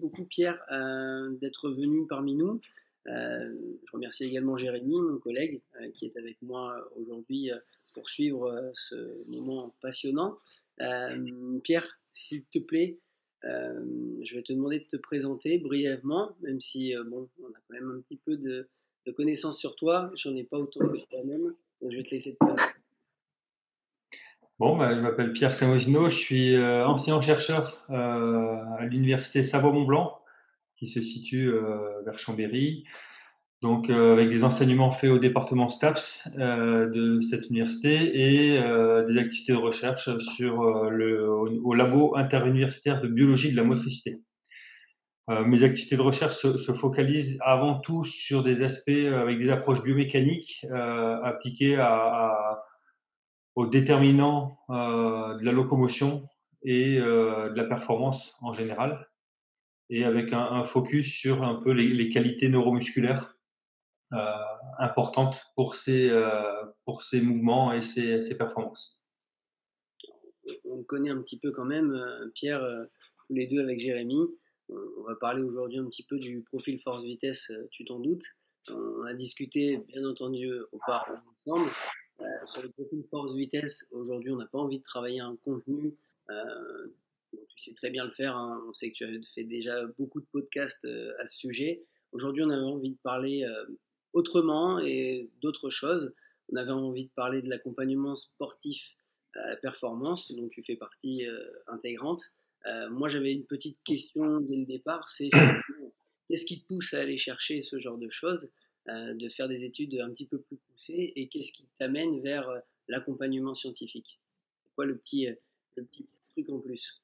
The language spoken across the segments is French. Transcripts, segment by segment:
beaucoup Pierre d'être venu parmi nous. je remercie également Jérémy, mon collègue, qui est avec moi aujourd'hui pour suivre ce moment passionnant. Pierre, s'il te plaît, je vais te demander de te présenter brièvement, même si bon, on a quand même un petit peu de, de connaissances sur toi. J'en ai pas autant que toi-même, donc je vais te laisser te présenter. Bon, bah, je m'appelle Pierre Samosino, je suis euh, enseignant-chercheur euh, à l'université Savoie-Mont-Blanc, qui se situe euh, vers Chambéry. Donc, avec des enseignements faits au département STAPS de cette université et des activités de recherche sur le, au, labo interuniversitaire de biologie de la motricité. mes activités de recherche se, se, focalisent avant tout sur des aspects avec des approches biomécaniques appliquées à, à aux déterminants euh, de la locomotion et euh, de la performance en général, et avec un, focus sur un peu les, qualités neuromusculaires euh, importantes pour ces, pour ces mouvements et ces, ces, performances. On connaît un petit peu quand même, Pierre, tous les deux avec Jérémy. On va parler aujourd'hui un petit peu du profil force-vitesse, tu t'en doutes. On a discuté, bien entendu, auparavant ensemble. Euh, sur le profil force-vitesse, aujourd'hui, on n'a pas envie de travailler un contenu. Euh, tu sais très bien le faire. Hein. On sait que tu as fait déjà beaucoup de podcasts euh, à ce sujet. Aujourd'hui, on avait envie de parler autrement et d'autres choses. On avait envie de parler de l'accompagnement sportif à la performance, dont tu fais partie intégrante. moi, j'avais une petite question dès le départ, c'est qu'est-ce qui te pousse à aller chercher ce genre de choses? De faire des études un petit peu plus poussées et qu'est-ce qui t'amène vers euh, l'accompagnement scientifique? C'est quoi le petit, euh, le petit truc en plus?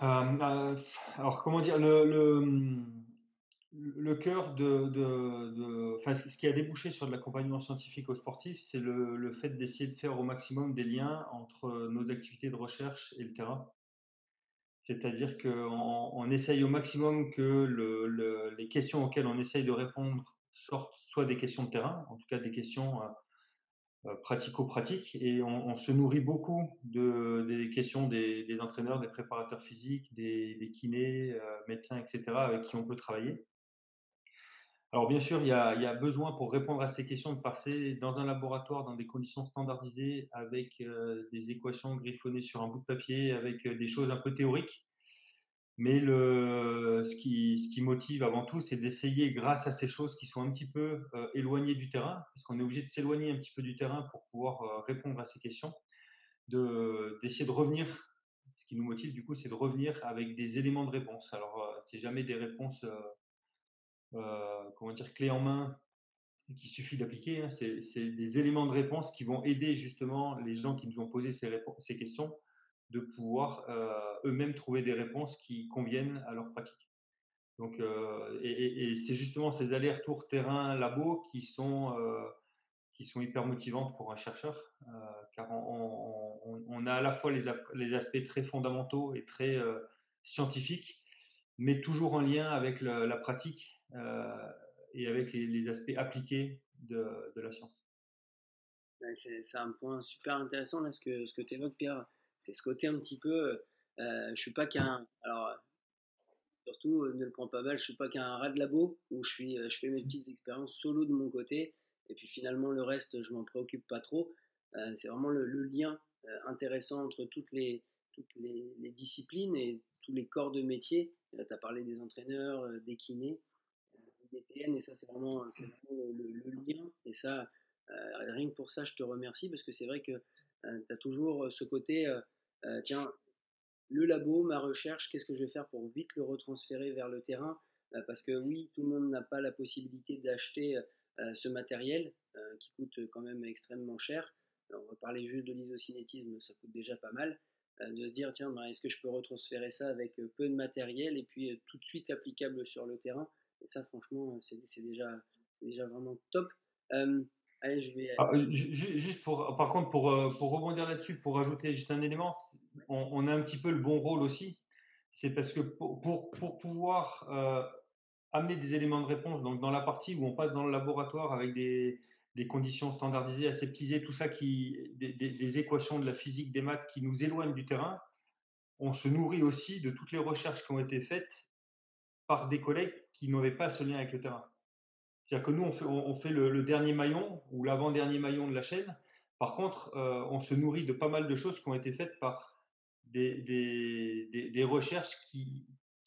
Alors, comment dire, le, le, le cœur de, de, enfin, ce qui a débouché sur de l'accompagnement scientifique aux sportifs, c'est le, le fait d'essayer de faire au maximum des liens entre nos activités de recherche et le terrain. C'est-à-dire qu'on on essaye au maximum que le, le, les questions auxquelles on essaye de répondre sortent soit des questions de terrain, en tout cas des questions euh, euh, pratico-pratiques, et on, se nourrit beaucoup de, des questions des, entraîneurs, des préparateurs physiques, des, des kinés, euh, médecins, etc., avec qui on peut travailler. Alors bien sûr, il y, a, besoin pour répondre à ces questions de passer dans un laboratoire dans des conditions standardisées avec euh, des équations griffonnées sur un bout de papier, avec euh, des choses un peu théoriques. Mais le, ce, qui, ce qui motive avant tout, c'est d'essayer, grâce à ces choses qui sont un petit peu euh, éloignées du terrain, parce qu'on est obligé de s'éloigner un petit peu du terrain pour pouvoir répondre à ces questions, d'essayer de, de revenir. Ce qui nous motive, du coup, c'est de revenir avec des éléments de réponse. Alors, c'est jamais des réponses euh, comment dire, clé en main qu'il suffit d'appliquer. Hein. C'est des éléments de réponse qui vont aider justement les gens qui nous ont posé ces, questions de pouvoir euh, eux-mêmes trouver des réponses qui conviennent à leur pratique. Donc, euh, et, c'est justement ces allers-retours terrain-labo qui sont qui sont hyper motivantes pour un chercheur, car on, a à la fois les, aspects très fondamentaux et très scientifiques, mais toujours en lien avec la pratique et avec les, aspects appliqués de, la science. C'est un point super intéressant ce que, tu évoques, Pierre. C'est ce côté un petit peu. Euh, je suis pas qu'un. Alors, surtout, euh, ne le prends pas mal, je suis pas qu'un rat de labo où je, suis, je fais mes petites expériences solo de mon côté. Et puis finalement, le reste, je m'en préoccupe pas trop. c'est vraiment le, lien intéressant entre toutes les, toutes les, les, disciplines et tous les corps de métier. Tu as parlé des entraîneurs, des kinés et ça, c'est vraiment, le, lien. Et ça, euh, rien que pour ça, je te remercie parce que c'est vrai que euh, tu as toujours ce côté, euh, tiens, le labo, ma recherche, qu'est-ce que je vais faire pour vite le retransférer vers le terrain? Parce que oui, tout le monde n'a pas la possibilité d'acheter ce matériel qui coûte quand même extrêmement cher. on va parler juste de l'isocinétisme, ça coûte déjà pas mal. de se dire, tiens, ben, est-ce que je peux retransférer ça avec peu de matériel et puis tout de suite applicable sur le terrain? Et ça, franchement, c'est déjà, déjà vraiment top. Euh, allez, je vais. Ah, juste pour, par contre, pour, euh, pour rebondir là-dessus, pour ajouter juste un élément, on, a un petit peu le bon rôle aussi. C'est parce que pour, pour, pour pouvoir euh, amener des éléments de réponse, donc dans la partie où on passe dans le laboratoire avec des, des conditions standardisées, aseptisées, tout ça qui, des, des, des, équations de la physique, des maths qui nous éloignent du terrain, on se nourrit aussi de toutes les recherches qui ont été faites par des collègues qui n'avaient pas ce lien avec le terrain. C'est-à-dire que nous, on fait, le, dernier maillon ou l'avant-dernier maillon de la chaîne. Par contre, euh, on se nourrit de pas mal de choses qui ont été faites par des, recherches qui,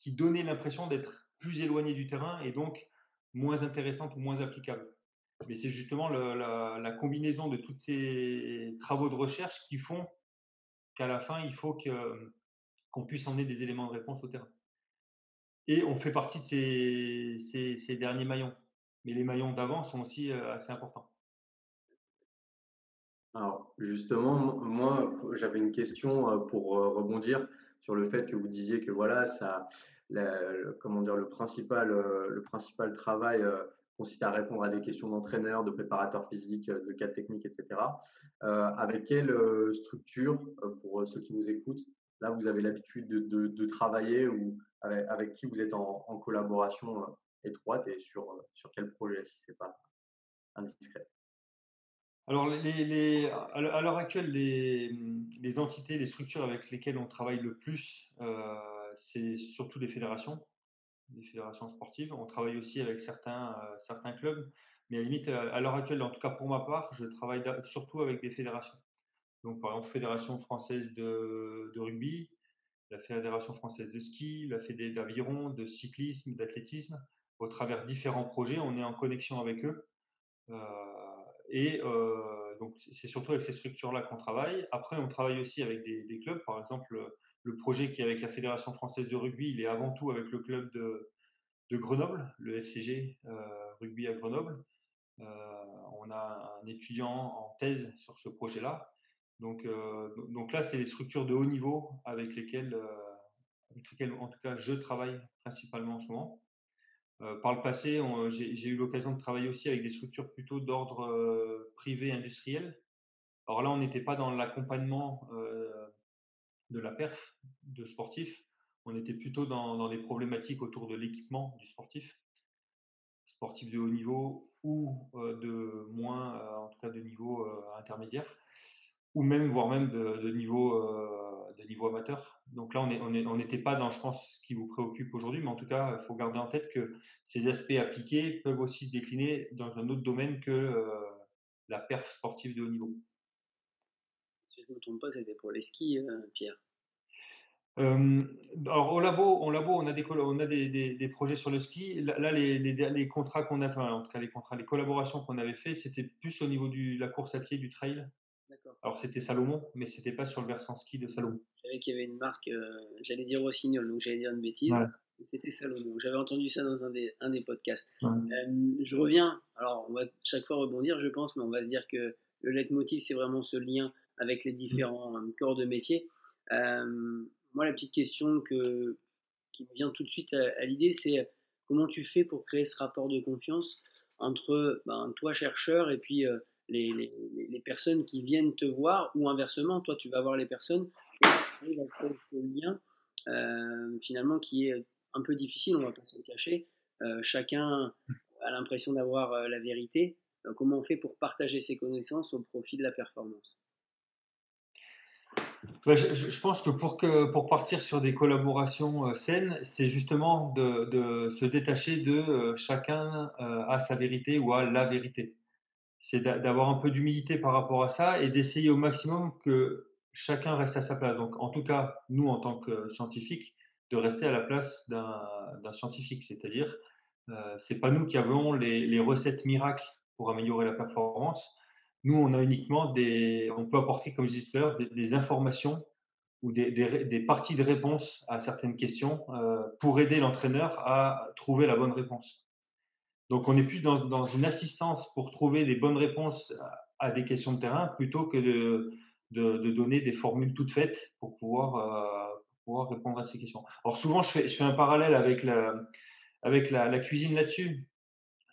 donnaient l'impression d'être plus éloignées du terrain et donc moins intéressantes ou moins applicables. Mais c'est justement la, combinaison de tous ces travaux de recherche qui font qu'à la fin, il faut qu'on puisse emmener des éléments de réponse au terrain. Et on fait partie de ces, derniers maillons. Mais les maillons d'avant sont aussi assez importants. Alors, justement, moi, j'avais une question pour rebondir sur le fait que vous disiez que voilà, ça, comment dire, le principal, le principal travail consiste à répondre à des questions d'entraîneurs, de préparateurs physiques, de cadres techniques, etc. avec quelle structure, pour ceux qui nous écoutent, là, vous avez l'habitude de, travailler ou avec, qui vous êtes en, collaboration étroite et sur, sur quel projet, si ce n'est pas indiscret? Alors, les, à l'heure actuelle, les, les, entités, les structures avec lesquelles on travaille le plus, c'est surtout les fédérations des fédérations sportives. On travaille aussi avec certains, euh, certains clubs, mais à limite, euh, à l'heure actuelle, en tout cas pour ma part, je travaille surtout avec des fédérations. Donc, par exemple, Fédération française de, rugby, la Fédération française de ski, la Fédé d'aviron, de cyclisme, d'athlétisme. Au travers différents projets, on est en connexion avec eux. Euh, et euh, donc, c'est surtout avec ces structures-là qu'on travaille. Après, on travaille aussi avec des, clubs. Par exemple, le projet qui est avec la Fédération française de rugby, il est avant tout avec le club de, Grenoble, le FCG euh, Rugby à Grenoble. On a un étudiant en thèse sur ce projet-là. Donc, euh, donc là, c'est les structures de haut niveau avec lesquelles, lesquelles, en tout cas, je travaille principalement en ce moment. par le passé, j'ai eu l'occasion de travailler aussi avec des structures plutôt d'ordre privé industriel. Alors là, on n'était pas dans l'accompagnement de la perf de sportif. On était plutôt dans, dans des problématiques autour de l'équipement du sportif, sportif de haut niveau ou euh, de moins, euh, en tout cas de niveau euh, intermédiaire, ou même, voire même de, niveau, de niveau amateur. Donc là, on n'était on on pas dans, je pense, ce qui vous préoccupe aujourd'hui, mais en tout cas, il faut garder en tête que ces aspects appliqués peuvent aussi se décliner dans un autre domaine que la perf sportive de haut niveau je ne me trompe pas, c'était pour les skis, euh, Pierre. Euh, alors au labo, au labo, on a des, on a des, des, projets sur le ski. Là, les, les, les, contrats qu'on a, enfin, en tout cas les contrats, les collaborations qu'on avait fait, c'était plus au niveau de la course à pied, du trail. Alors c'était Salomon, mais c'était pas sur le versant ski de Salomon. Je savais qu'il y avait une marque, euh, j'allais dire Rossignol, donc j'allais dire une bêtise. C'était Salomon. J'avais entendu ça dans un des, un des podcasts. je reviens, alors on va chaque fois rebondir, je pense, mais on va se dire que le leitmotiv, c'est vraiment ce lien avec les différents euh, corps de métier. Euh, moi, la petite question que, qui me vient tout de suite à, l'idée, c'est comment tu fais pour créer ce rapport de confiance entre ben, toi, chercheur, et puis euh, les, personnes qui viennent te voir, ou inversement, toi, tu vas voir les personnes, et ce lien, euh, finalement, qui est un peu difficile, on va pas se le cacher. Euh, chacun a l'impression d'avoir la vérité. comment on fait pour partager ses connaissances au profit de la performance? Je, pense que pour, pour partir sur des collaborations euh, saines, c'est justement de, de, se détacher de euh, chacun euh, à sa vérité ou à la vérité. C'est d'avoir un peu d'humilité par rapport à ça et d'essayer au maximum que chacun reste à sa place. Donc, en tout cas, nous, en tant que scientifiques, de rester à la place d'un scientifique. C'est-à-dire, euh, c'est pas nous qui avons les, recettes miracles pour améliorer la performance nous, on a uniquement des, on peut apporter, comme je disais tout à l'heure, des, informations ou des, des, parties de réponse à certaines questions euh, pour aider l'entraîneur à trouver la bonne réponse. Donc, on est plus dans, une assistance pour trouver des bonnes réponses à, des questions de terrain plutôt que de, donner des formules toutes faites pour pouvoir, euh, répondre à ces questions. Alors, souvent, je fais, un parallèle avec la, cuisine là-dessus.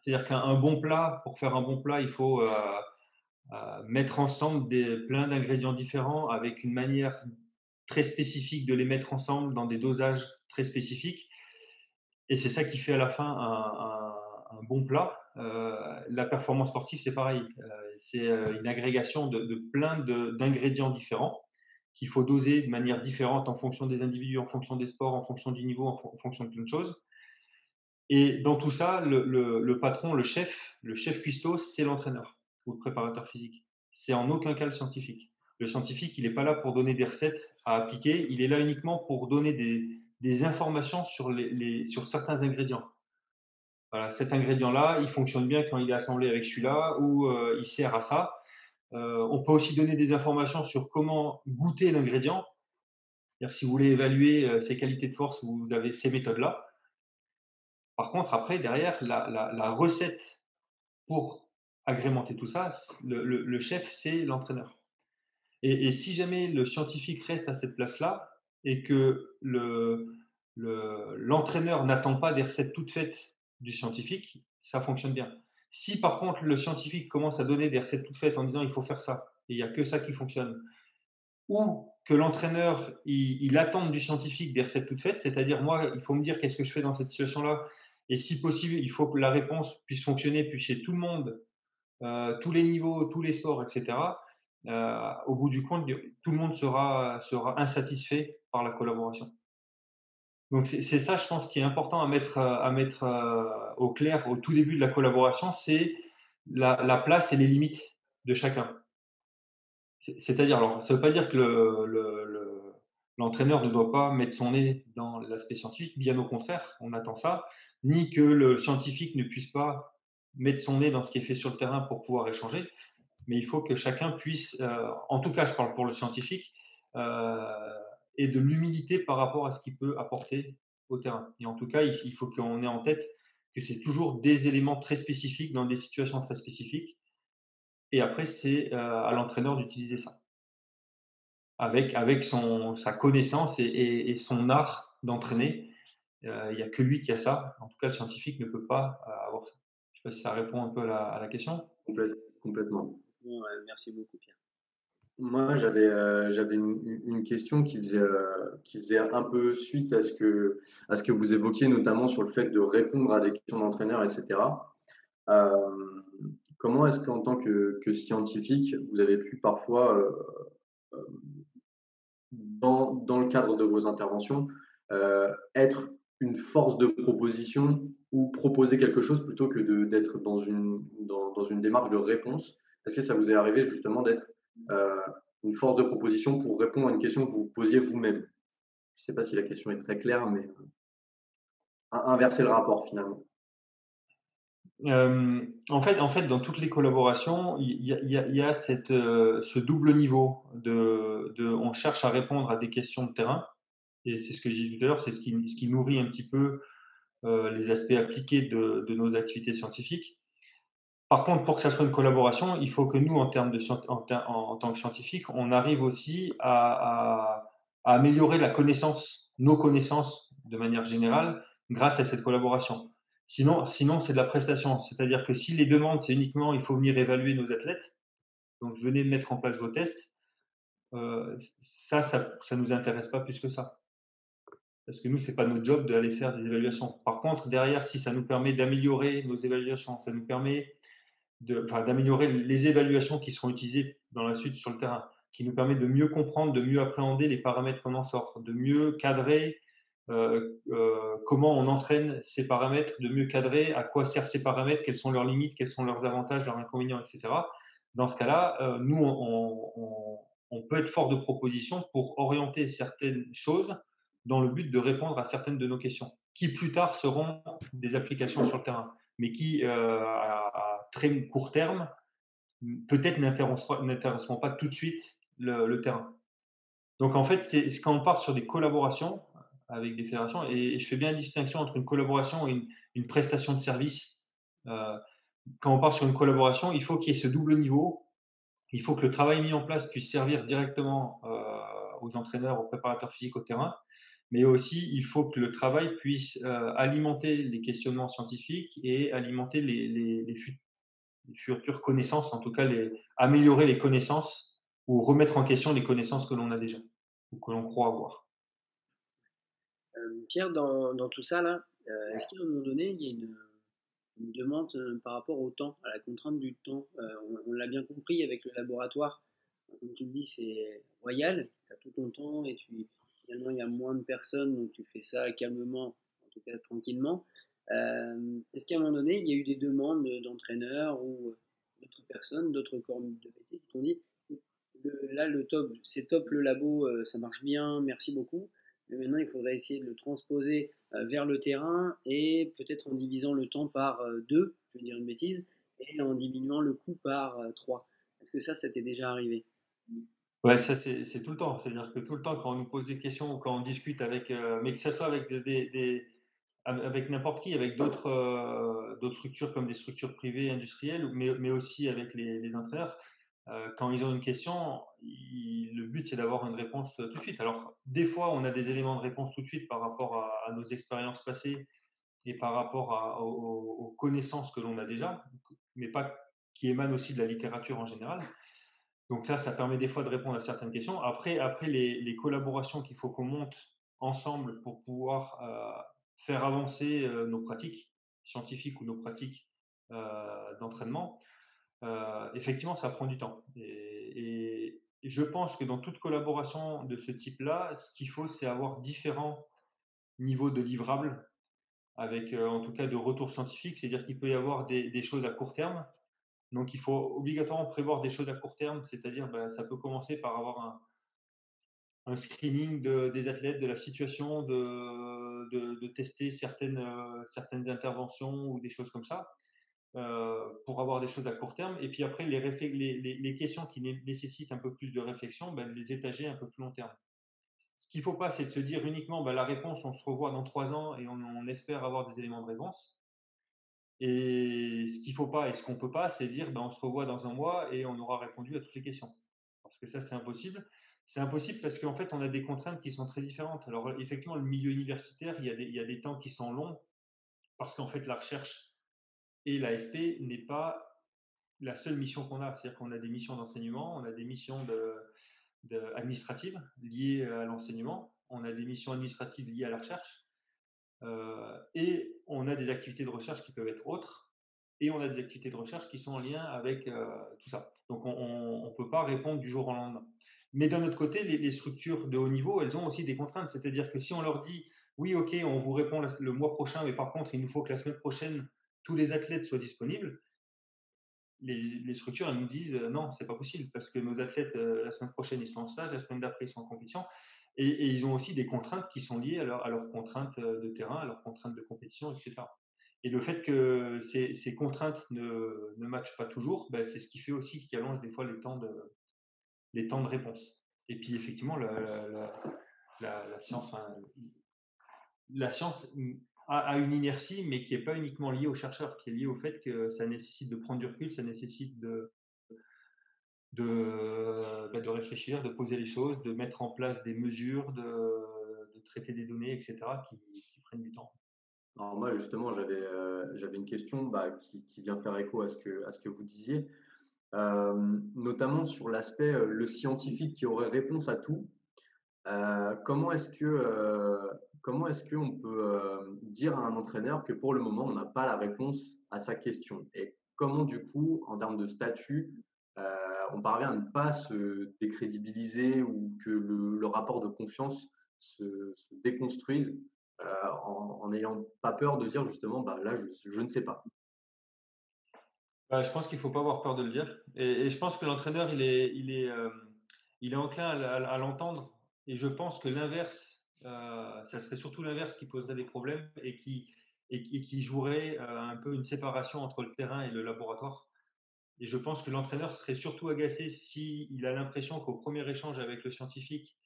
C'est-à-dire qu'un bon plat, pour faire un bon plat, il faut euh, mettre ensemble plein d'ingrédients différents avec une manière très spécifique de les mettre ensemble dans des dosages très spécifiques. Et c'est ça qui fait à la fin un, bon plat. Euh, la performance sportive, c'est pareil. Euh, c'est euh, une agrégation de, plein d'ingrédients différents qu'il faut doser de manière différente en fonction des individus, en fonction des sports, en fonction du niveau, en, fonction de plein de choses. Et dans tout ça, le, patron, le chef, le chef cuistot, c'est l'entraîneur ou le préparateur physique. C'est en aucun cas le scientifique. Le scientifique, il n'est pas là pour donner des recettes à appliquer, il est là uniquement pour donner des, informations sur certains ingrédients. Voilà, cet ingrédient-là, il fonctionne bien quand il est assemblé avec celui-là ou euh, il sert à ça. Euh, on peut aussi donner des informations sur comment goûter l'ingrédient. Si vous voulez évaluer euh, ses qualités de force, vous avez ces méthodes-là. Par contre, après, derrière, la, recette pour agrémenter tout ça, le, chef, c'est l'entraîneur. Et, si jamais le scientifique reste à cette place-là et que l'entraîneur n'attend pas des recettes toutes faites du scientifique, ça fonctionne bien. Si par contre le scientifique commence à donner des recettes toutes faites en disant il faut faire ça, et il n'y a que ça qui fonctionne, ou que l'entraîneur il, attend du scientifique des recettes toutes faites, c'est-à-dire moi il faut me dire qu'est-ce que je fais dans cette situation-là, et si possible il faut que la réponse puisse fonctionner puis chez tout le monde, euh, tous les niveaux, tous les sports, etc. Euh, au bout du compte, tout le monde sera, sera insatisfait par la collaboration. Donc c'est ça, je pense, qui est important à mettre, mettre euh, au clair au tout début de la collaboration, c'est la, place et les limites de chacun. C'est-à-dire, alors, ça ne veut pas dire que l'entraîneur ne doit pas mettre son nez dans l'aspect scientifique, bien au contraire, on attend ça, ni que le scientifique ne puisse pas mettre son nez dans ce qui est fait sur le terrain pour pouvoir échanger, mais il faut que chacun puisse, euh, en tout cas je parle pour le scientifique, euh, et de l'humilité par rapport à ce qu'il peut apporter au terrain. Et en tout cas, il faut qu'on ait en tête que c'est toujours des éléments très spécifiques dans des situations très spécifiques. Et après, c'est euh, à l'entraîneur d'utiliser ça. Avec, avec son, sa connaissance et, son art d'entraîner. Euh, il n'y a que lui qui a ça. En tout cas, le scientifique ne peut pas euh, avoir ça. Je ne sais pas si ça répond un peu à la, question. Complètement. merci beaucoup, Pierre. Moi, j'avais euh, une, question qui faisait, euh, qui faisait un peu suite à ce, que, à ce que vous évoquiez, notamment sur le fait de répondre à des questions d'entraîneur, etc. Euh, comment est-ce qu'en tant que, que, scientifique, vous avez pu parfois, dans, dans, le cadre de vos interventions, être une force de proposition ou proposer quelque chose plutôt que d'être dans une, dans, dans une démarche de réponse? Est-ce que ça vous est arrivé justement d'être une force de proposition pour répondre à une question que vous posiez vous-même. Je ne sais pas si la question est très claire, mais euh, inverser le rapport finalement. Euh, en, fait, en fait, dans toutes les collaborations, il y, a, ce double niveau on cherche à répondre à des questions de terrain, et c'est ce que j'ai dit tout à l'heure, c'est ce qui, nourrit un petit peu les aspects appliqués de, nos activités scientifiques. Par contre, pour que ça soit une collaboration, il faut que nous, en, termes de, en, tant que scientifiques, on arrive aussi à, améliorer la connaissance, nos connaissances de manière générale, grâce à cette collaboration. Sinon, sinon c'est de la prestation. C'est-à-dire que si les demandes, c'est uniquement il faut venir évaluer nos athlètes, donc venez mettre en place vos tests, euh, ça, ça ne nous intéresse pas plus que ça. Parce que nous, ce n'est pas notre job d'aller faire des évaluations. Par contre, derrière, si ça nous permet d'améliorer nos évaluations, ça nous permet d'améliorer les évaluations qui seront utilisées dans la suite sur le terrain, qui nous permet de mieux comprendre, de mieux appréhender les paramètres qu'on en sort, de mieux cadrer euh, euh, comment on entraîne ces paramètres, de mieux cadrer à quoi servent ces paramètres, quelles sont leurs limites, quels sont leurs avantages, leurs inconvénients, etc. Dans ce cas-là, euh, nous, on, peut être fort de proposition pour orienter certaines choses dans le but de répondre à certaines de nos questions, qui plus tard seront des applications sur le terrain, mais qui, à, très court terme, peut-être n'intéresseront pas tout de suite le, terrain. Donc en fait, quand on part sur des collaborations avec des fédérations, et, je fais bien la distinction entre une collaboration et une, prestation de service. Euh, quand on part sur une collaboration, il faut qu'il y ait ce double niveau. Il faut que le travail mis en place puisse servir directement euh, aux entraîneurs, aux préparateurs physiques au terrain, mais aussi il faut que le travail puisse euh, alimenter les questionnements scientifiques et alimenter les, les, les, les futures connaissances, en tout cas les, améliorer les connaissances ou remettre en question les connaissances que l'on a déjà ou que l'on croit avoir. Euh, Pierre, dans, dans, tout ça, là, euh, est-ce qu'à un moment donné, il y a une, demande euh, par rapport au temps, à la contrainte du temps? On, l'a bien compris avec le laboratoire. comme tu le dis, c'est royal, tu as tout ton temps et tu, finalement il y a moins de personnes, donc tu fais ça calmement, en tout cas tranquillement. Euh, est-ce qu'à un moment donné, il y a eu des demandes d'entraîneurs ou d'autres personnes, d'autres corps de métier qui t'ont dit là le top, c'est top le labo, euh, ça marche bien, merci beaucoup. Mais maintenant, il faudrait essayer de le transposer euh, vers le terrain et peut-être en divisant le temps par deux, je veux dire une bêtise, et en diminuant le coût par trois. Est-ce que ça, ça t'est déjà arrivé? Ouais, ça c'est tout le temps. C'est-à-dire que tout le temps, quand on nous pose des questions, quand on discute avec, euh, mais que ce soit avec des, avec n'importe qui, avec d'autres euh, d'autres structures comme des structures privées industrielles, mais, aussi avec les, les euh, quand ils ont une question, le but c'est d'avoir une réponse tout de suite. Alors des fois, on a des éléments de réponse tout de suite par rapport à, nos expériences passées et par rapport aux, connaissances que l'on a déjà, mais pas qui émanent aussi de la littérature en général. Donc là, ça permet des fois de répondre à certaines questions. Après, après les, collaborations qu'il faut qu'on monte ensemble pour pouvoir euh, faire avancer nos pratiques scientifiques ou nos pratiques d'entraînement, effectivement, ça prend du temps. Et, je pense que dans toute collaboration de ce type-là, ce qu'il faut, c'est avoir différents niveaux de livrables, avec en tout cas de retours scientifiques. C'est-à-dire qu'il peut y avoir des choses à court terme, donc, il faut obligatoirement prévoir des choses à court terme, c'est-à-dire, ben, ça peut commencer par avoir un, screening de, des athlètes, de la situation, de, de, tester certaines, euh, certaines interventions ou des choses comme ça, euh, pour avoir des choses à court terme. Et puis après, les, les, les, questions qui nécessitent un peu plus de réflexion, ben, les étager un peu plus long terme. Ce qu'il ne faut pas, c'est de se dire uniquement ben, la réponse, on se revoit dans trois ans et on, on espère avoir des éléments de réponse. Et ce qu'il ne faut pas et ce qu'on ne peut pas, c'est dire ben, on se revoit dans un mois et on aura répondu à toutes les questions. Parce que ça, c'est impossible. C'est impossible parce qu'en fait, on a des contraintes qui sont très différentes. Alors, effectivement, le milieu universitaire, il y a des, temps qui sont longs parce qu'en fait, la recherche et l'ASP n'est pas la seule mission qu'on a. C'est-à-dire qu'on a des missions d'enseignement, on a des missions administratives liées à l'enseignement, on a des missions administratives liées à la recherche, euh, et on a des activités de recherche qui peuvent être autres, et on a des activités de recherche qui sont en lien avec euh, tout ça. Donc on ne peut pas répondre du jour au lendemain. Mais d'un autre côté, les, structures de haut niveau, elles ont aussi des contraintes. C'est-à-dire que si on leur dit, oui, OK, on vous répond le mois prochain, mais par contre, il nous faut que la semaine prochaine, tous les athlètes soient disponibles, les, structures, elles nous disent, euh, non, c'est pas possible, parce que nos athlètes, la semaine prochaine, ils sont en stage, la semaine d'après, ils sont en compétition. Et, ils ont aussi des contraintes qui sont liées à, leur, à, leurs contraintes euh, de terrain, à leurs contraintes de compétition, etc. Et le fait que ces, contraintes ne, matchent pas toujours, ben, c'est ce qui fait aussi qu'il allonge des fois les temps de, les temps de réponse. Et puis effectivement, la, science, a, une inertie, mais qui n'est pas uniquement liée aux chercheurs, qui est liée au fait que ça nécessite de prendre du recul, ça nécessite de, de, bah, réfléchir, de poser les choses, de mettre en place des mesures, de, traiter des données, etc., qui, prennent du temps. Alors moi, justement, j'avais euh, une question bah, qui, qui, vient faire écho à ce que, à ce que vous disiez, notamment sur l'aspect euh, le scientifique qui aurait réponse à tout. Euh, comment est-ce que euh, qu'on peut dire à un entraîneur que pour le moment on n'a pas la réponse à sa question? Et comment du coup en termes de statut on parvient à ne pas se décrédibiliser ou que le, rapport de confiance se, déconstruise euh, en n'ayant pas peur de dire justement, bah, là, je, ne sais pas? Bah, je pense qu'il ne faut pas avoir peur de le dire. Et, je pense que l'entraîneur, il est, il, est, euh, il est enclin à, l'entendre. Et je pense que l'inverse, euh, ça serait surtout l'inverse qui poserait des problèmes et qui, et qui jouerait un peu une séparation entre le terrain et le laboratoire. Et je pense que l'entraîneur serait surtout agacé s'il a l'impression qu'au premier échange avec le scientifique,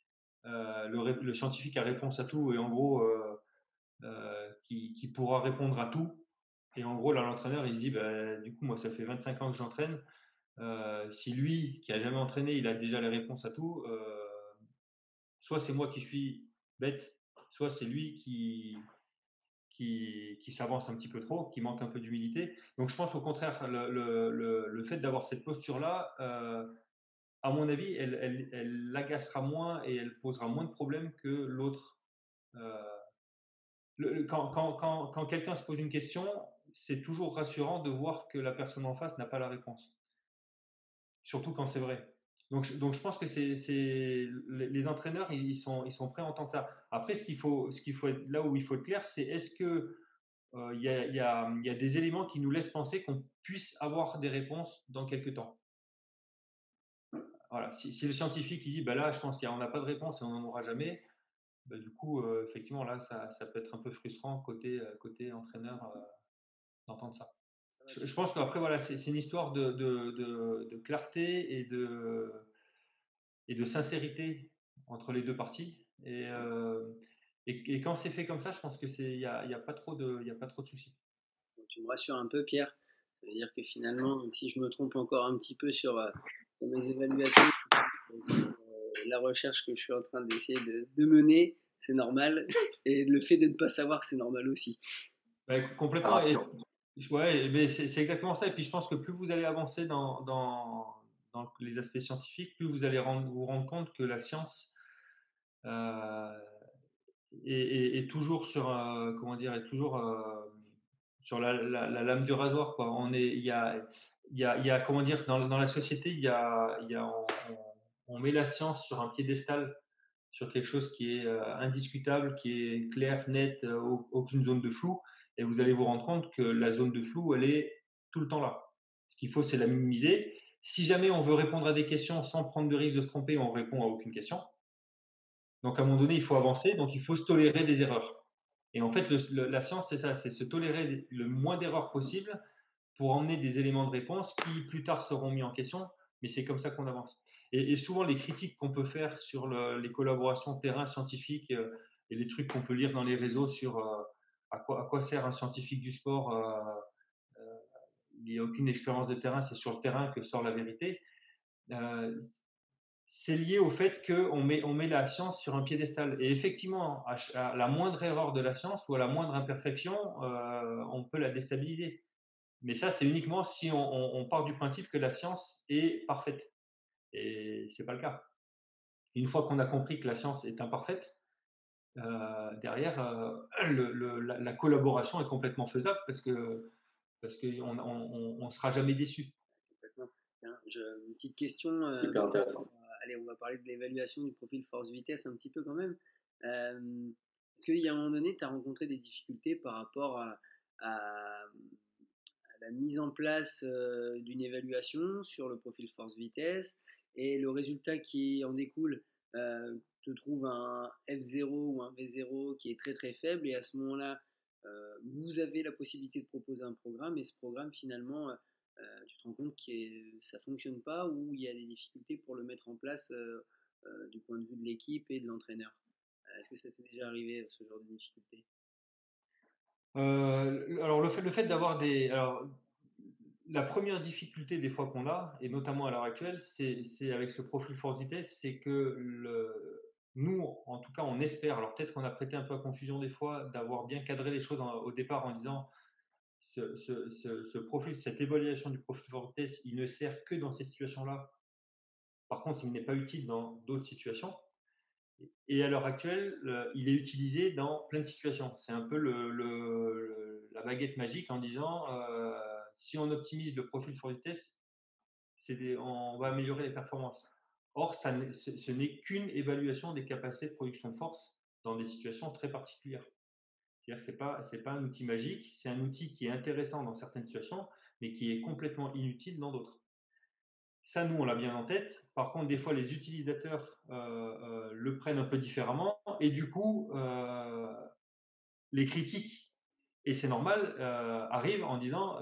euh, le, scientifique a réponse à tout et en gros, euh, euh, qui, pourra répondre à tout. Et en gros, là, l'entraîneur, il se dit, bah, du coup, moi, ça fait 25 ans que j'entraîne. si lui, qui a jamais entraîné, il a déjà les réponses à tout, soit c'est moi qui suis bête, soit c'est lui qui, qui, qui s'avance un petit peu trop, qui manque un peu d'humilité. Donc je pense au contraire, le, le, le, fait d'avoir cette posture-là, euh, à mon avis, elle, elle, elle l'agacera moins et elle posera moins de problèmes que l'autre. Euh, quand, quand, quand, quand quelqu'un se pose une question, c'est toujours rassurant de voir que la personne en face n'a pas la réponse. Surtout quand c'est vrai. Donc, donc je pense que c'est, les, entraîneurs, ils sont, ils sont prêts à entendre ça. Après, ce qu'il faut, ce qu'il faut être, là où il faut être clair, c'est est-ce que euh, il y, a, y, a, y, a, des éléments qui nous laissent penser qu'on puisse avoir des réponses dans quelques temps. Voilà. Si, si le scientifique il dit, bah là, je pense qu'on n'a pas de réponse et on n'en aura jamais, bah, du coup, euh, effectivement, là, ça, ça, peut être un peu frustrant côté, euh, côté entraîneur d'entendre ça je, pense qu'après, voilà, c'est une histoire de, de, de, clarté et de, et de sincérité entre les deux parties. Et, euh, et, quand c'est fait comme ça, je pense que c'est, il n'y a, y a, pas trop de, il a pas trop de soucis. Tu me rassures un peu, Pierre. Ça veut dire que finalement, si je me trompe encore un petit peu sur, euh, mes évaluations, euh, la recherche que je suis en train d'essayer de, de mener, c'est normal. Et le fait de ne pas savoir, c'est normal aussi. Bah, complètement. Ouais, c'est exactement ça. Et puis je pense que plus vous allez avancer dans, dans, les aspects scientifiques, plus vous allez vous rendre compte que la science euh, est, toujours sur, euh, comment dire, est toujours euh, sur la, la, lame du rasoir. Quoi. On est, il y a, il y a, comment dire, dans, dans la société, il y a, il y a on, met la science sur un piédestal, sur quelque chose qui est indiscutable, qui est clair, net, aucune zone de flou et vous allez vous rendre compte que la zone de flou, elle est tout le temps là. Ce qu'il faut, c'est la minimiser. Si jamais on veut répondre à des questions sans prendre de risque de se tromper, on répond à aucune question. Donc à un moment donné, il faut avancer, donc il faut se tolérer des erreurs. Et en fait, la science, c'est ça, c'est se tolérer le moins d'erreurs possible pour emmener des éléments de réponse qui plus tard seront mis en question, mais c'est comme ça qu'on avance. Et, souvent, les critiques qu'on peut faire sur les collaborations terrain scientifiques euh, et les trucs qu'on peut lire dans les réseaux sur euh, à quoi, sert un scientifique du sport euh, euh, Il n'y a aucune expérience de terrain, c'est sur le terrain que sort la vérité. Euh, c'est lié au fait qu'on met, on met la science sur un piédestal. Et effectivement, à, la moindre erreur de la science ou à la moindre imperfection, on peut la déstabiliser. Mais ça, c'est uniquement si on, on, part du principe que la science est parfaite. Et c'est pas le cas. Une fois qu'on a compris que la science est imparfaite, derrière, euh, le, la, collaboration est complètement faisable parce que parce qu'on ne on, on, sera jamais déçu. une petite question. Euh, allez, on va parler de l'évaluation du profil force-vitesse un petit peu quand même. Est-ce qu'il y a un moment donné, tu as rencontré des difficultés par rapport à, à, la mise en place d'une évaluation sur le profil force-vitesse et le résultat qui en découle? Te trouve un F0 ou un V0 qui est très très faible et à ce moment-là, euh, vous avez la possibilité de proposer un programme et ce programme finalement, euh, tu te rends compte que ça fonctionne pas ou il y a des difficultés pour le mettre en place euh, du point de vue de l'équipe et de l'entraîneur. Est-ce que ça t'est déjà arrivé ce genre de difficulté? Alors le fait, le fait d'avoir des alors la première difficulté des fois qu'on a, et notamment à l'heure actuelle, c'est avec ce profil force vitesse, c'est que le, nous, en tout cas, on espère, alors peut-être qu'on a prêté un peu à confusion des fois, d'avoir bien cadré les choses au départ en disant ce, profil, cette évaluation du profil de vitesse, il ne sert que dans ces situations-là. Par contre, il n'est pas utile dans d'autres situations. Et à l'heure actuelle, il est utilisé dans plein de situations. C'est un peu la baguette magique en disant euh, si on optimise le profil vitesse, on va améliorer les performances. Or, ce n'est qu'une évaluation des capacités de production de force dans des situations très particulières. C'est-à-dire que ce n'est pas, pas un outil magique, c'est un outil qui est intéressant dans certaines situations, mais qui est complètement inutile dans d'autres. Ça, nous, on l'a bien en tête. Par contre, des fois, les utilisateurs euh, euh, le prennent un peu différemment et du coup, euh, les critiques, et c'est normal, arrivent en disant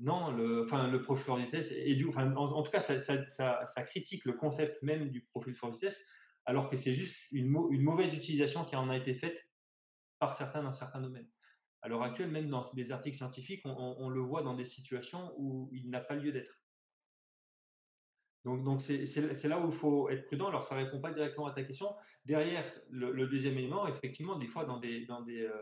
non, le, enfin, le profil fort vitesse en, tout cas, ça, critique le concept même du profil fort vitesse, alors que c'est juste une, mauvaise utilisation qui en a été faite par certains dans certains domaines. À l'heure actuelle, même dans des articles scientifiques, on, le voit dans des situations où il n'a pas lieu d'être. Donc, donc c'est là où il faut être prudent. Alors, ça répond pas directement à ta question. Derrière, le, deuxième élément, effectivement, des fois, dans des, dans des, euh,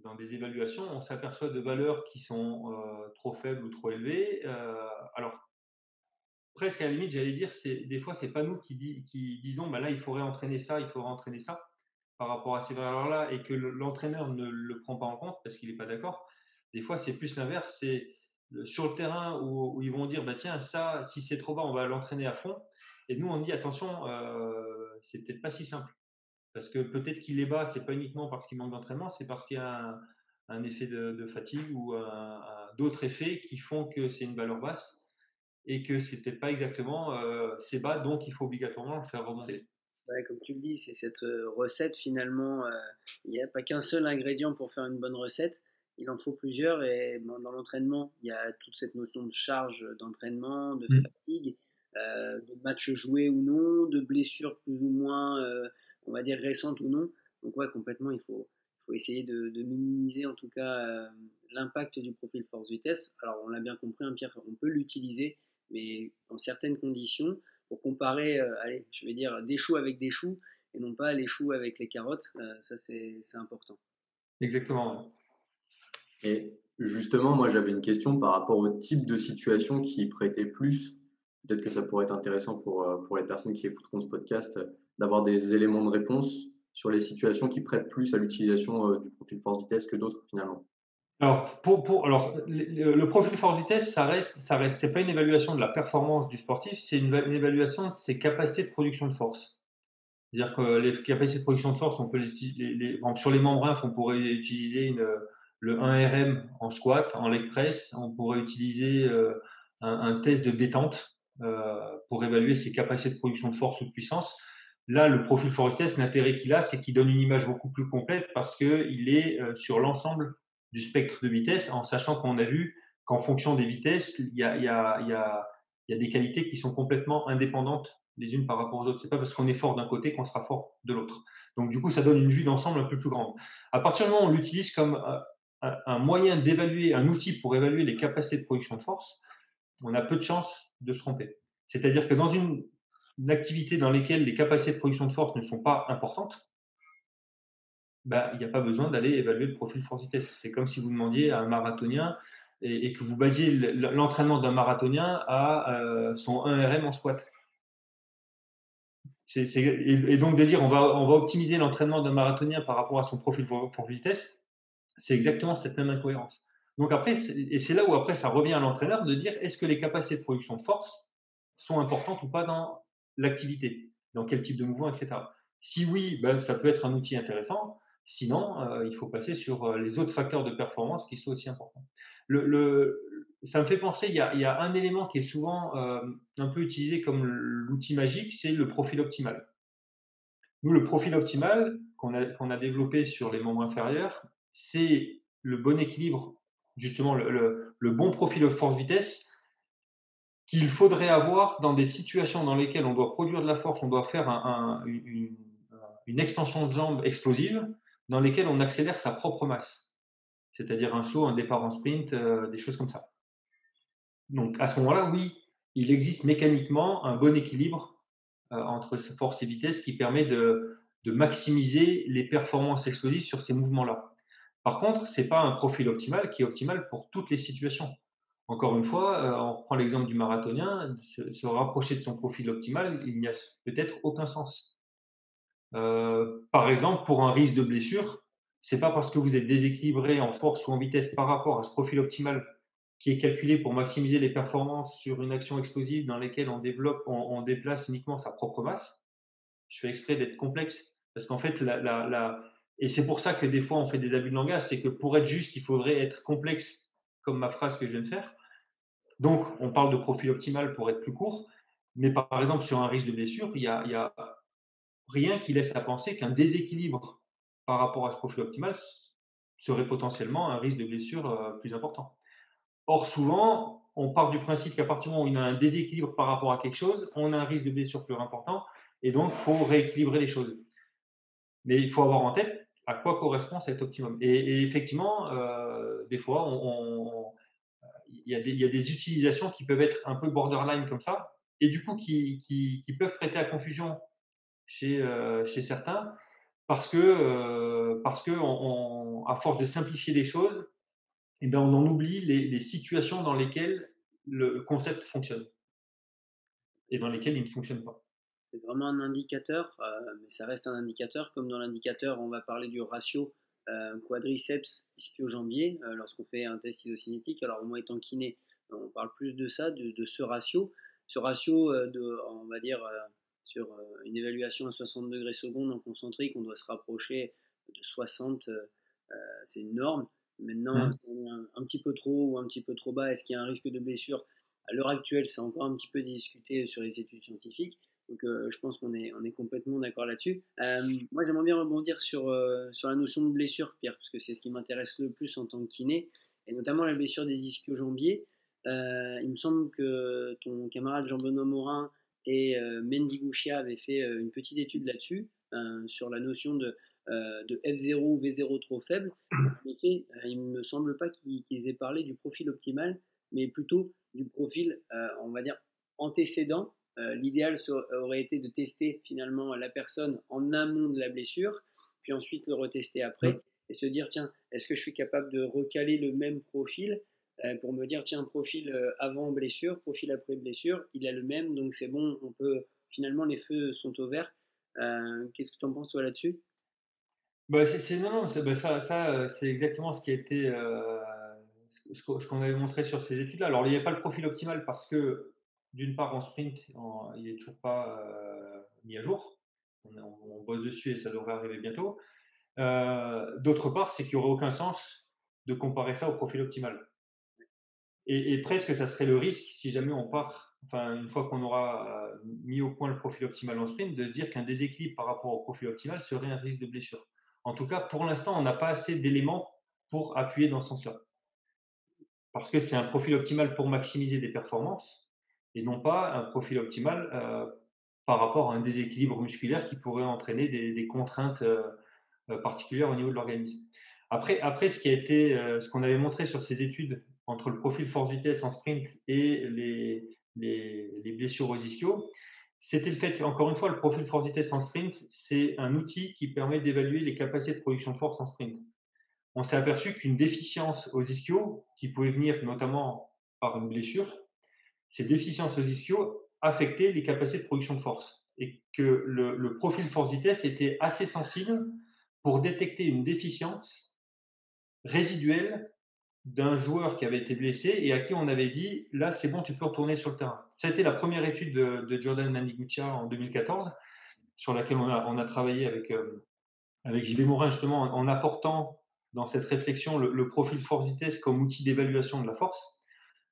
dans des évaluations, on s'aperçoit de valeurs qui sont euh, trop faibles ou trop élevées. Euh, alors, presque à la limite, j'allais dire, des fois, c'est pas nous qui, disons, bah là, il faudrait entraîner ça, il faudrait entraîner ça par rapport à ces valeurs-là, et que l'entraîneur ne le prend pas en compte parce qu'il n'est pas d'accord. Des fois, c'est plus l'inverse, c'est sur le terrain où, ils vont dire bah tiens ça si c'est trop bas on va l'entraîner à fond et nous on dit attention euh, c'est peut-être pas si simple parce que peut-être qu'il est bas c'est pas uniquement parce qu'il manque d'entraînement c'est parce qu'il y a un, effet de, fatigue ou d'autres effets qui font que c'est une valeur basse et que c'est peut-être pas exactement euh, c'est bas donc il faut obligatoirement le faire remonter. comme tu le dis, c'est cette euh, recette finalement. Euh, il n'y a pas qu'un seul ingrédient pour faire une bonne recette il en faut plusieurs et dans l'entraînement, il y a toute cette notion de charge d'entraînement, de mmh. fatigue, euh, de matchs joués ou non, de blessures plus ou moins, on va dire récentes ou non. Donc ouais, complètement, il faut, faut essayer de, minimiser en tout cas euh, l'impact du profil force-vitesse. Alors on l'a bien compris, hein, Pierre, on peut l'utiliser, mais dans certaines conditions, pour comparer, allez, je vais dire des choux avec des choux et non pas les choux avec les carottes, ça c'est important. Exactement. Et justement, moi, j'avais une question par rapport au type de situation qui prêtait plus. Peut-être que ça pourrait être intéressant pour, euh, pour les personnes qui écouteront ce podcast euh, d'avoir des éléments de réponse sur les situations qui prêtent plus à l'utilisation euh, du profil force-vitesse que d'autres finalement. Alors, pour, alors le, profil force-vitesse, ça reste, ça reste, c'est pas une évaluation de la performance du sportif, c'est une, évaluation de ses capacités de production de force. C'est-à-dire que les capacités de production de force, on peut les, sur les membranes, on pourrait utiliser le 1RM en squat, en leg press. On pourrait utiliser euh, un, test de détente euh, pour évaluer ses capacités de production de force ou de puissance. Là, le profil test, l'intérêt qu'il a, c'est qu'il donne une image beaucoup plus complète parce qu'il est euh, sur l'ensemble du spectre de vitesse, en sachant qu'on a vu qu'en fonction des vitesses, il y a, des qualités qui sont complètement indépendantes les unes par rapport aux autres. C'est pas parce qu'on est fort d'un côté qu'on sera fort de l'autre. Donc du coup, ça donne une vue d'ensemble un peu plus grande. À partir du moment où on l'utilise comme un, moyen d'évaluer, un outil pour évaluer les capacités de production de force, on a peu de chances de se tromper. C'est-à-dire que dans une, activité dans laquelle les capacités de production de force ne sont pas importantes, ben, il n'y a pas besoin d'aller évaluer le profil force-vitesse. C'est comme si vous demandiez à un marathonien et, que vous basiez l'entraînement d'un marathonien à euh, son 1RM en squat. et, donc de dire on va, on va optimiser l'entraînement d'un marathonien par rapport à son profil force-vitesse, c'est exactement cette même incohérence. Donc après, et c'est là où après ça revient à l'entraîneur de dire est-ce que les capacités de production de force sont importantes ou pas dans l'activité, dans quel type de mouvement, etc. Si oui, ben, ça peut être un outil intéressant. Sinon, euh, il faut passer sur euh, les autres facteurs de performance qui sont aussi importants. Le, ça me fait penser, il y, a, un élément qui est souvent euh, un peu utilisé comme l'outil magique, c'est le profil optimal. Nous, le profil optimal qu'on a, développé sur les membres inférieurs, c'est le bon équilibre, justement le, bon profil de force-vitesse qu'il faudrait avoir dans des situations dans lesquelles on doit produire de la force, on doit faire une, extension de jambe explosive, dans lesquelles on accélère sa propre masse, c'est-à-dire un saut, un départ en sprint, euh, des choses comme ça. Donc à ce moment-là, oui, il existe mécaniquement un bon équilibre euh, entre force et vitesse qui permet de maximiser les performances explosives sur ces mouvements-là. Par contre, ce n'est pas un profil optimal qui est optimal pour toutes les situations. Encore une fois, euh, on reprend l'exemple du marathonien, se, rapprocher de son profil optimal, il n'y a peut-être aucun sens. Euh, par exemple, pour un risque de blessure, c'est pas parce que vous êtes déséquilibré en force ou en vitesse par rapport à ce profil optimal qui est calculé pour maximiser les performances sur une action explosive dans laquelle on développe, on, déplace uniquement sa propre masse. Je fais exprès d'être complexe parce qu'en fait, la, la et c'est pour ça que des fois on fait des abus de langage, c'est que pour être juste, il faudrait être complexe, comme ma phrase que je viens de faire. Donc, on parle de profil optimal pour être plus court, mais par exemple sur un risque de blessure, il n'y a, a, rien qui laisse à penser qu'un déséquilibre par rapport à ce profil optimal serait potentiellement un risque de blessure euh, plus important. Or, souvent, on part du principe qu'à partir du moment où il y a un déséquilibre par rapport à quelque chose, on a un risque de blessure plus important, et donc il faut rééquilibrer les choses. Mais il faut avoir en tête à quoi correspond cet optimum. Et, effectivement, euh, des fois, il, y a des, utilisations qui peuvent être un peu borderline comme ça, et du coup qui, peuvent prêter à confusion chez, euh, certains, parce que, euh, parce que à force de simplifier les choses, eh bien, on en oublie les, situations dans lesquelles le concept fonctionne et dans lesquelles il ne fonctionne pas c'est vraiment un indicateur, euh, mais ça reste un indicateur. Comme dans l'indicateur, on va parler du ratio quadriceps ischio-jambier lorsqu'on fait un test isocinétique. Alors moi étant kiné, on parle plus de ça, de, ce ratio. Ce ratio, de, on va dire, sur une évaluation à 60 degrés secondes en concentrique, on doit se rapprocher de 60, c'est une norme. Maintenant, mmh. un, un, petit peu trop ou un petit peu trop bas, est-ce qu'il y a un risque de blessure? À l'heure actuelle, c'est encore un petit peu discuté sur les études scientifiques. Donc, euh, je pense qu'on est, complètement d'accord là-dessus. Euh, moi, j'aimerais bien rebondir sur, euh, sur la notion de blessure, Pierre, parce que c'est ce qui m'intéresse le plus en tant que kiné, et notamment la blessure des ischio-jambiers. il me semble que ton camarade Jean-Benoît Morin et Mendy Gouchia avaient fait une petite étude là-dessus, sur la notion de, de F0 ou V0 trop faible. En effet, il ne me semble pas qu'ils aient parlé du profil optimal, mais plutôt du profil, on va dire, antécédent euh, l'idéal aurait été de tester finalement la personne en amont de la blessure, puis ensuite le retester après et se dire tiens, est-ce que je suis capable de recaler le même profil? Euh, pour me dire tiens, profil euh, avant blessure, profil après blessure, il a le même, donc c'est bon, on peut finalement les feux sont au vert. Qu'est-ce que tu en penses toi là-dessus? Bah, c'est, non, non, bah, ça, ça c'est exactement ce qui a été ce qu'on avait montré sur ces études-là. Alors, il n'y a pas le profil optimal parce que d'une part, en sprint, il n'est toujours pas euh, mis à jour. On, bosse dessus et ça devrait arriver bientôt. Euh, d'autre part, c'est qu'il n'y aurait aucun sens de comparer ça au profil optimal. Et, presque, ça serait le risque, si jamais on part, enfin, une fois qu'on aura euh, mis au point le profil optimal en sprint, de se dire qu'un déséquilibre par rapport au profil optimal serait un risque de blessure. En tout cas, pour l'instant, on n'a pas assez d'éléments pour appuyer dans ce sens-là. Parce que c'est un profil optimal pour maximiser des performances, et non pas un profil optimal euh, par rapport à un déséquilibre musculaire qui pourrait entraîner des, contraintes euh, euh, particulières au niveau de l'organisme. Après, après, ce qui a été, ce qu'on avait montré sur ces études entre le profil force vitesse en sprint et les, les, blessures aux ischios, c'était le fait, encore une fois, le profil force vitesse en sprint, c'est un outil qui permet d'évaluer les capacités de production de force en sprint. On s'est aperçu qu'une déficience aux ischios, qui pouvait venir notamment par une blessure, ces déficiences aux ischios affectaient les capacités de production de force et que le, profil force-vitesse était assez sensible pour détecter une déficience résiduelle d'un joueur qui avait été blessé et à qui on avait dit là c'est bon tu peux retourner sur le terrain. Ça a été la première étude de, Jordan Manigucha en 2014 sur laquelle on a, travaillé avec, euh, avec JB Morin justement en, apportant dans cette réflexion le, le profil force-vitesse comme outil d'évaluation de la force.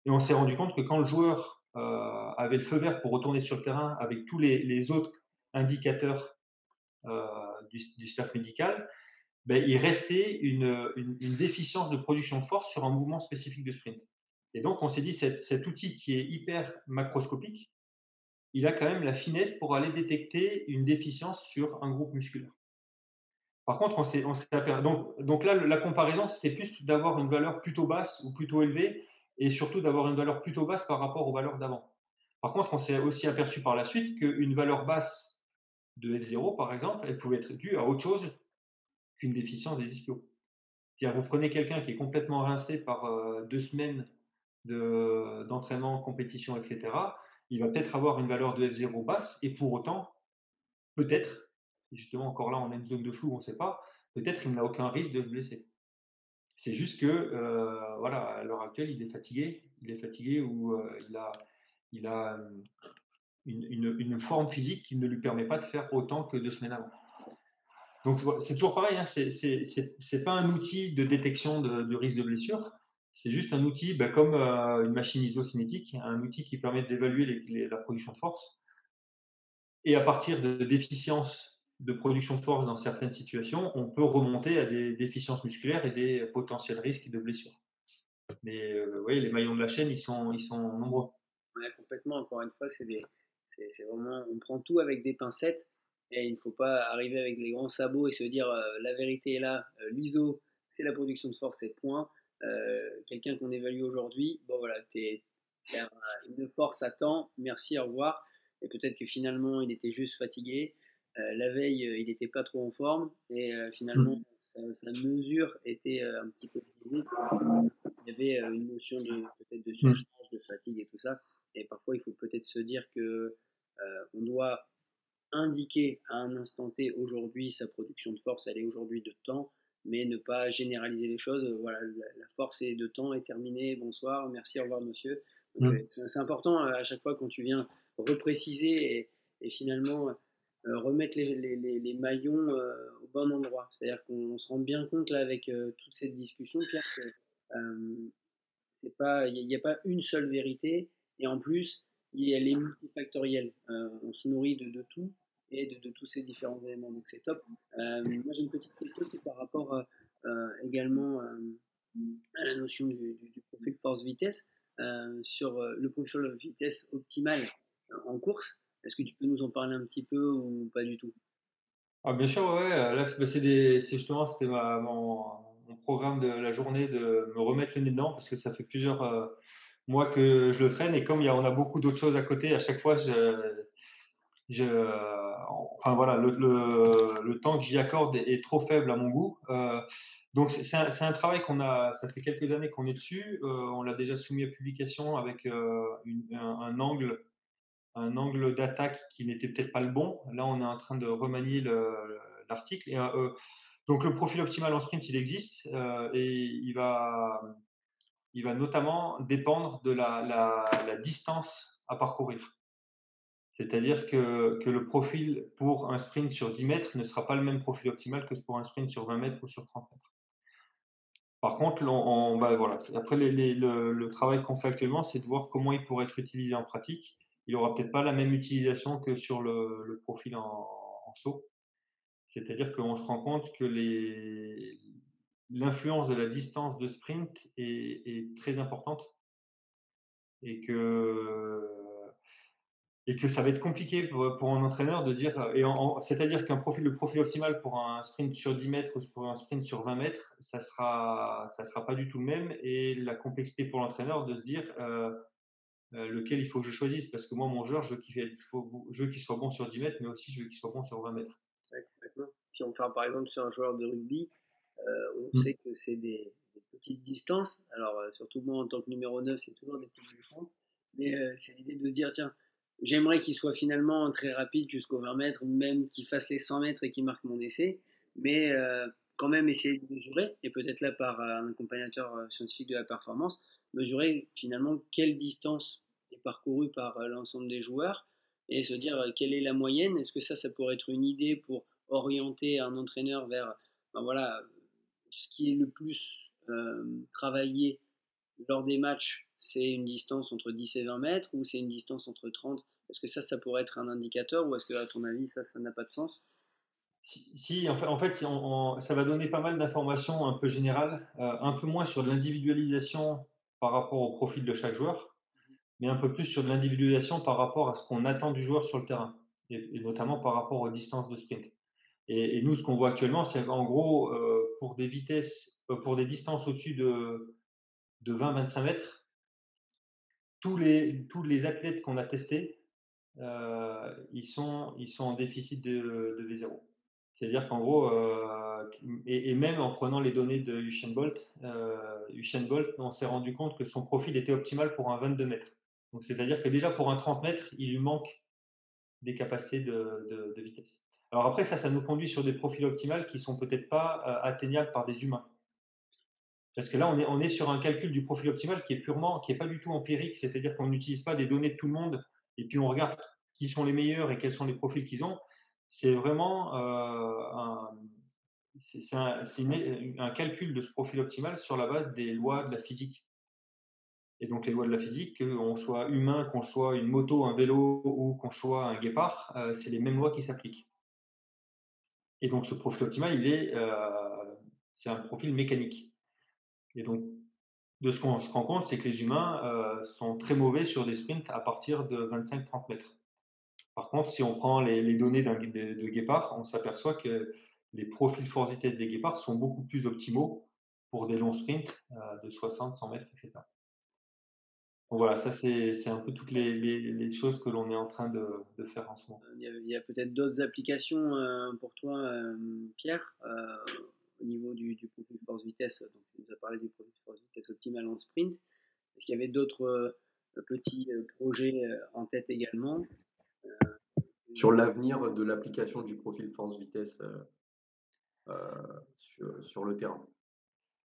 Et on s'est rendu compte que quand le joueur euh, avait le feu vert pour retourner sur le terrain avec tous les, autres indicateurs euh, du, staff médical, ben, il restait une, déficience de production de force sur un mouvement spécifique de sprint. Et donc, on s'est dit, cet, cet outil qui est hyper macroscopique, il a quand même la finesse pour aller détecter une déficience sur un groupe musculaire. Par contre, on s'est, donc, donc là, la comparaison, c'était plus d'avoir une valeur plutôt basse ou plutôt élevée et surtout d'avoir une valeur plutôt basse par rapport aux valeurs d'avant. Par contre, on s'est aussi aperçu par la suite qu'une valeur basse de F0, par exemple, elle pouvait être due à autre chose qu'une déficience des ischios. vous prenez quelqu'un qui est complètement rincé par euh, deux semaines d'entraînement, compétition, etc., il va peut-être avoir une valeur de F0 basse, et pour autant, peut-être, justement encore là on a une zone de flou, on ne sait pas, peut-être il n'a aucun risque de se blesser. C'est juste que, euh, voilà, à l'heure actuelle, il est fatigué. Il est fatigué ou euh, il a, il a euh, une, une, forme physique qui ne lui permet pas de faire autant que deux semaines avant. Donc, c'est toujours pareil. Hein, c'est pas un outil de détection de, risque de blessure. C'est juste un outil, bah, comme une machine isocinétique, un outil qui permet d'évaluer la production de force. Et à partir de déficiences de production de force dans certaines situations, on peut remonter à des déficiences musculaires et des potentiels risques de blessures. Mais euh, oui, les maillons de la chaîne, ils sont, ils sont nombreux. Ouais, complètement. Encore une fois, c'est vraiment, on prend tout avec des pincettes et il ne faut pas arriver avec les grands sabots et se dire euh, la vérité est là, euh, l'ISO, c'est la production de force et point. Quelqu'un qu'on évalue aujourd'hui, bon voilà, tu es, une force à temps, merci, au revoir. Et peut-être que finalement, il était juste fatigué euh, la veille, euh, il n'était pas trop en forme et euh, finalement, hmm. sa, mesure était un petit peu biaisée. Il y avait une notion de peut-être de hmm. surcharge, de fatigue et tout ça. Et parfois, il faut peut-être se dire que on doit indiquer à un instant T aujourd'hui sa production de force, elle est aujourd'hui de temps. mais ne pas généraliser les choses. Voilà, la, force est de temps est terminée. Bonsoir, merci, au revoir, monsieur. Mm. C'est important à chaque fois quand tu viens repréciser et, et finalement remettre les, les, les, maillons au bon endroit. C'est-à-dire qu'on se rend bien compte là avec toute cette discussion, Pierre, que c'est pas, il n'y a, pas une seule vérité et en plus, elle est multifactorielle. on se nourrit de, de tout et de, tous ces différents éléments. Donc c'est top. Euh, moi j'ai une petite question, c'est par rapport euh, euh, également à la notion du, profil force-vitesse. sur le profil de vitesse optimale en course, est-ce que tu peux nous en parler un petit peu ou pas du tout? Ah, Bien sûr, ouais. Là, c'est justement c'était mon, programme de la journée de me remettre le nez dedans parce que ça fait plusieurs mois que je le traîne et comme il y a, on a beaucoup d'autres choses à côté, à chaque fois, je, je, enfin voilà, le, le, le temps que j'y accorde est, trop faible à mon goût. Euh, donc c'est un, un, travail qu'on a, ça fait quelques années qu'on est dessus. Euh, on l'a déjà soumis à publication avec euh, un, angle, un angle d'attaque qui n'était peut-être pas le bon. Là, on est en train de remanier l'article. Euh, donc le profil optimal en sprint, il existe et il va, notamment dépendre de la, distance à parcourir. C'est-à-dire que, le profil pour un sprint sur 10 mètres ne sera pas le même profil optimal que pour un sprint sur 20 mètres ou sur 30 mètres. Par contre, on, bah après le, travail qu'on fait actuellement, c'est de voir comment il pourrait être utilisé en pratique. Il n'aura peut-être pas la même utilisation que sur le, profil en, saut. C'est-à-dire qu'on se rend compte que l'influence de la distance de sprint est, très importante et que et que ça va être compliqué pour, un entraîneur de dire, c'est-à-dire qu'un profil, le profil optimal pour un sprint sur 10 mètres ou pour un sprint sur 20 mètres, ça sera, ça sera pas du tout le même, et la complexité pour l'entraîneur de se dire euh, lequel il faut que je choisisse, parce que moi, mon joueur, je veux qu'il soit bon sur 10 mètres, mais aussi je veux qu'il soit bon sur 20 mètres. Si on parle par exemple sur un joueur de rugby, euh, on mmh. sait que c'est des, des, petites distances, alors surtout moi en tant que numéro 9, c'est toujours des petites distances, mais c'est l'idée de se dire, tiens, J'aimerais qu'il soit finalement très rapide jusqu'au 20 mètres, ou même qu'il fasse les 100 mètres et qu'il marque mon essai, mais euh, quand même essayer de mesurer, et peut-être là par un accompagnateur euh, scientifique de la performance, mesurer finalement quelle distance est parcourue par euh, l'ensemble des joueurs, et se dire quelle est la moyenne, est-ce que ça, ça pourrait être une idée pour orienter un entraîneur vers ben voilà, ce qui est le plus travaillé lors des matchs c'est une distance entre 10 et 20 mètres ou c'est une distance entre 30 Est-ce que ça, ça pourrait être un indicateur ou est-ce que, à ton avis, ça, ça n'a pas de sens? Si, en fait, en fait ça va donner pas mal d'informations un peu générales, euh, un peu moins sur l'individualisation par rapport au profil de chaque joueur, mais un peu plus sur de l'individualisation par rapport à ce qu'on attend du joueur sur le terrain, et, notamment par rapport aux distances de sprint. Et, nous, ce qu'on voit actuellement, c'est qu'en gros, euh, pour des vitesses, euh, pour des distances au-dessus de, de 20-25 mètres, tous les, tous les athlètes qu'on a testés, euh, ils, sont, ils sont en déficit de, de V0. C'est-à-dire qu'en gros, et, même en prenant les données de Usain Bolt, euh, Usain Bolt, on s'est rendu compte que son profil était optimal pour un 22 mètres. Donc, c'est-à-dire que déjà pour un 30 mètres, il lui manque des capacités de, vitesse. Alors après, ça, ça nous conduit sur des profils optimales qui sont peut-être pas euh, atteignables par des humains. Parce que là, on est, on est sur un calcul du profil optimal qui est purement, qui est pas du tout empirique, c'est-à-dire qu'on n'utilise pas des données de tout le monde et puis on regarde qui sont les meilleurs et quels sont les profils qu'ils ont. C'est vraiment euh, c'est un, calcul de ce profil optimal sur la base des lois de la physique. Et donc les lois de la physique, qu'on soit humain, qu'on soit une moto, un vélo ou qu'on soit un guépard, euh, c'est les mêmes lois qui s'appliquent. Et donc ce profil optimal, il est, euh, c'est un profil mécanique. Et donc, de ce qu'on se rend compte, c'est que les humains euh, sont très mauvais sur des sprints à partir de 25-30 mètres. Par contre, si on prend les, données de, de, guépard, on s'aperçoit que les profils force vitesse des guépards sont beaucoup plus optimaux pour des longs sprints de 60-100 mètres, etc. Voilà, ça c'est un peu toutes les, les, les choses que l'on est en train de, de, faire en ce moment. Il y a, peut-être d'autres applications euh, pour toi, euh, Pierre au niveau du, profil force-vitesse, donc tu nous as parlé du profil force-vitesse optimal en sprint. Est-ce qu'il y avait d'autres euh, petits euh, projets euh, en tête également Sur l'avenir de l'application du profil force-vitesse sur, le terrain.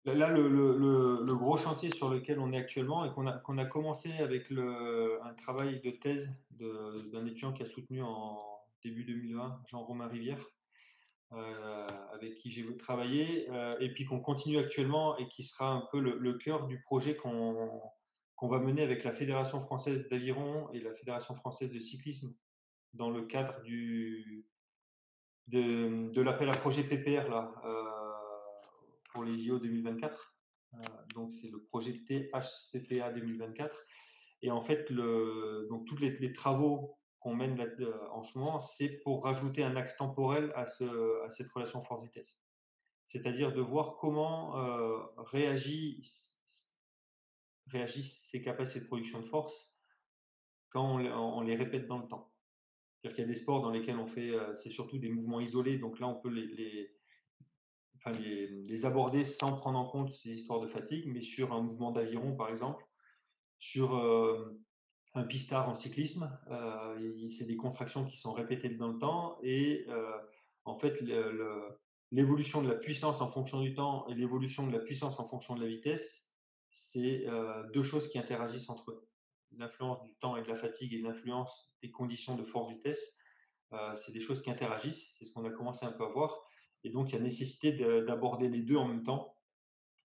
Là, le, gros chantier sur lequel on est actuellement et qu'on a, qu'on a commencé avec un travail de thèse d'un étudiant qui a soutenu en début 2020, Jean-Romain Rivière, euh, avec qui j'ai travaillé, euh, et puis qu'on continue actuellement et qui sera un peu le, cœur du projet qu'on va mener avec la Fédération française d'aviron et la Fédération française de cyclisme dans le cadre du, de, de l'appel à projet PPR là, euh, pour les JO 2024. donc c'est le projet THCPA 2024. Et en fait, donc tous les, travaux qu'on mène en ce moment, c'est pour rajouter un axe temporel à, ce, à cette relation force-vitesse. C'est-à-dire de voir comment euh, réagissent, réagissent ces capacités de production de force quand on, les répète dans le temps. C'est-à-dire qu'il y a des sports dans lesquels on fait, euh, c'est surtout des mouvements isolés, donc là on peut les, les, aborder sans prendre en compte ces histoires de fatigue, mais sur un mouvement d'aviron par exemple, sur euh, un pistard en cyclisme, euh, c'est des contractions qui sont répétées dans le temps et euh, en fait l'évolution de la puissance en fonction du temps et l'évolution de la puissance en fonction de la vitesse, c'est deux choses qui interagissent entre eux. L'influence du temps et de la fatigue et l'influence des conditions de force-vitesse, c'est des choses qui interagissent, c'est ce qu'on a commencé un peu à voir. Et donc, il y a nécessité d'aborder les deux en même temps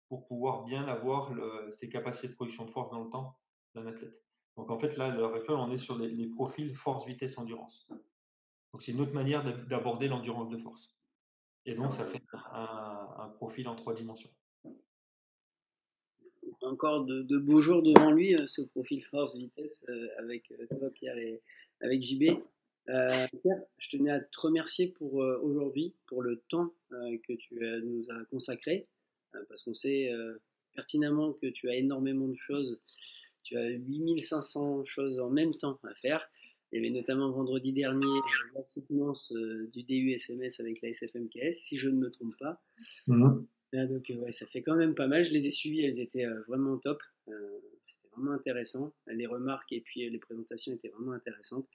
pour pouvoir bien avoir le, ces capacités de production de force dans le temps d'un athlète. Donc en fait, là, à l'heure actuelle, on est sur les, profils force, vitesse, endurance. Donc c'est une autre manière d'aborder l'endurance de force. Et donc ça fait un, profil en trois dimensions. Encore de, beaux jours devant lui, euh, ce profil force-vitesse euh, avec euh, toi, Pierre, et avec JB. Pierre, je tenais à te remercier pour aujourd'hui, pour le temps que tu nous as consacré, parce qu'on sait pertinemment que tu as énormément de choses tu as 8500 choses en même temps à faire. Il y avait notamment vendredi dernier euh, la soutenance euh, du DU SMS avec la SFMKS, si je ne me trompe pas. Mhm. donc, euh, ouais, ça fait quand même pas mal. Je les ai suivis, elles étaient vraiment top. C'était vraiment intéressant. Les remarques et puis les présentations étaient vraiment intéressantes.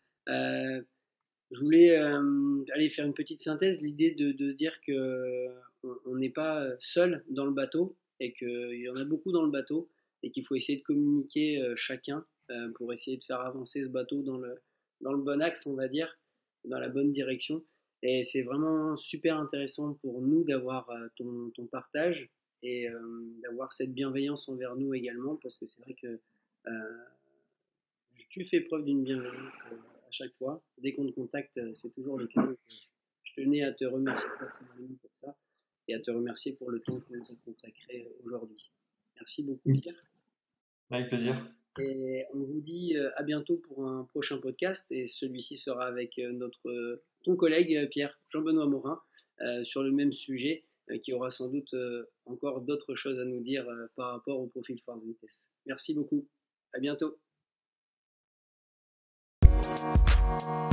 Je voulais aller faire une petite synthèse, l'idée de, de, dire que on n'est pas seul dans le bateau et qu'il y en a beaucoup dans le bateau et qu'il faut essayer de communiquer euh, chacun euh, pour essayer de faire avancer ce bateau dans le, dans le bon axe, on va dire, dans la bonne direction. Et c'est vraiment super intéressant pour nous d'avoir euh, ton, ton, partage et d'avoir cette bienveillance envers nous également, parce que c'est vrai que tu fais preuve d'une bienveillance chaque fois. Dès qu'on te contacte, c'est toujours le cas. Je tenais à te remercier pour ça et à te remercier pour le temps que nous avons consacré aujourd'hui. Merci beaucoup, Pierre. Avec plaisir. Et on vous dit euh, à bientôt pour un prochain podcast. Et celui-ci sera avec euh, notre, ton collègue euh, Pierre, Jean-Benoît Morin, sur le même sujet, qui aura sans doute encore d'autres choses à nous dire par rapport au profil force vitesse. Merci beaucoup. À bientôt. Thank